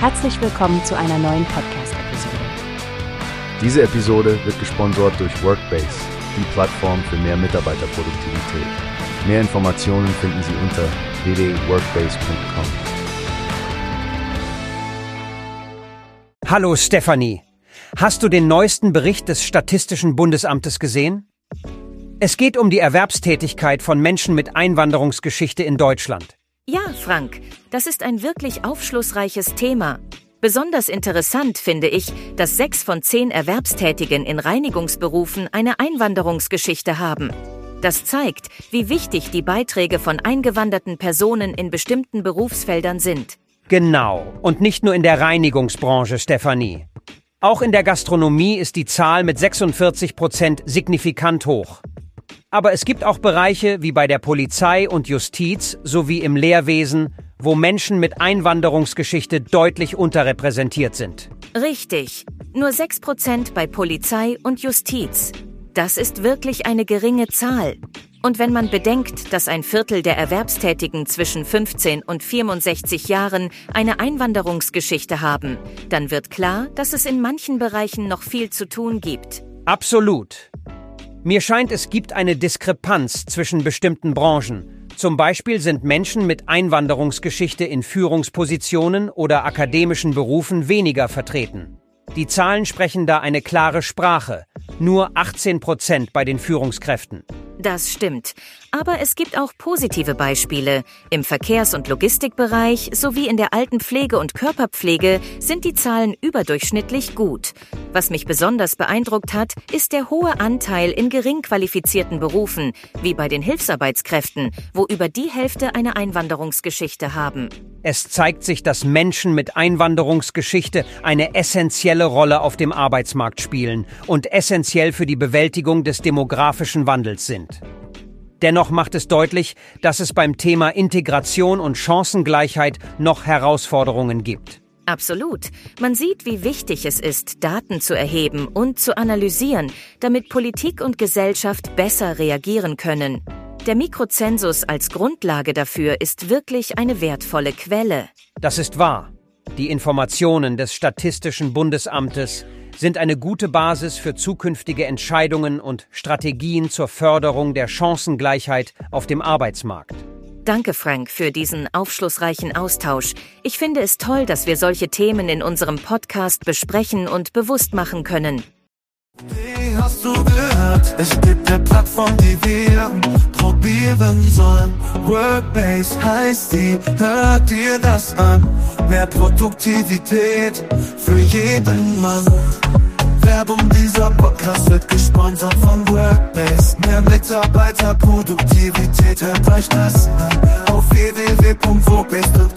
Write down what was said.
Herzlich willkommen zu einer neuen Podcast-Episode. Diese Episode wird gesponsert durch Workbase, die Plattform für mehr Mitarbeiterproduktivität. Mehr Informationen finden Sie unter www.workbase.com. Hallo Stefanie. Hast du den neuesten Bericht des Statistischen Bundesamtes gesehen? Es geht um die Erwerbstätigkeit von Menschen mit Einwanderungsgeschichte in Deutschland. Frank, das ist ein wirklich aufschlussreiches Thema. Besonders interessant finde ich, dass sechs von zehn Erwerbstätigen in Reinigungsberufen eine Einwanderungsgeschichte haben. Das zeigt, wie wichtig die Beiträge von eingewanderten Personen in bestimmten Berufsfeldern sind. Genau, und nicht nur in der Reinigungsbranche, Stefanie. Auch in der Gastronomie ist die Zahl mit 46 Prozent signifikant hoch. Aber es gibt auch Bereiche wie bei der Polizei und Justiz sowie im Lehrwesen, wo Menschen mit Einwanderungsgeschichte deutlich unterrepräsentiert sind. Richtig. Nur 6% bei Polizei und Justiz. Das ist wirklich eine geringe Zahl. Und wenn man bedenkt, dass ein Viertel der Erwerbstätigen zwischen 15 und 64 Jahren eine Einwanderungsgeschichte haben, dann wird klar, dass es in manchen Bereichen noch viel zu tun gibt. Absolut. Mir scheint, es gibt eine Diskrepanz zwischen bestimmten Branchen. Zum Beispiel sind Menschen mit Einwanderungsgeschichte in Führungspositionen oder akademischen Berufen weniger vertreten. Die Zahlen sprechen da eine klare Sprache. Nur 18 Prozent bei den Führungskräften. Das stimmt. Aber es gibt auch positive Beispiele. Im Verkehrs- und Logistikbereich sowie in der Altenpflege und Körperpflege sind die Zahlen überdurchschnittlich gut. Was mich besonders beeindruckt hat, ist der hohe Anteil in gering qualifizierten Berufen, wie bei den Hilfsarbeitskräften, wo über die Hälfte eine Einwanderungsgeschichte haben. Es zeigt sich, dass Menschen mit Einwanderungsgeschichte eine essentielle Rolle auf dem Arbeitsmarkt spielen und essentiell für die Bewältigung des demografischen Wandels sind. Dennoch macht es deutlich, dass es beim Thema Integration und Chancengleichheit noch Herausforderungen gibt. Absolut. Man sieht, wie wichtig es ist, Daten zu erheben und zu analysieren, damit Politik und Gesellschaft besser reagieren können. Der Mikrozensus als Grundlage dafür ist wirklich eine wertvolle Quelle. Das ist wahr. Die Informationen des Statistischen Bundesamtes sind eine gute Basis für zukünftige Entscheidungen und Strategien zur Förderung der Chancengleichheit auf dem Arbeitsmarkt. Danke, Frank, für diesen aufschlussreichen Austausch. Ich finde es toll, dass wir solche Themen in unserem Podcast besprechen und bewusst machen können. Wie hast du gehört? Es gibt eine Plattform, die wir probieren sollen. Workbase heißt die, hört dir das an. Mehr Produktivität für jeden Mann. Werbung dieser Podcast wird gesponsert von Workbase. Mehr Mitarbeiterproduktivität, hört euch das an. Auf www.workbase.com findet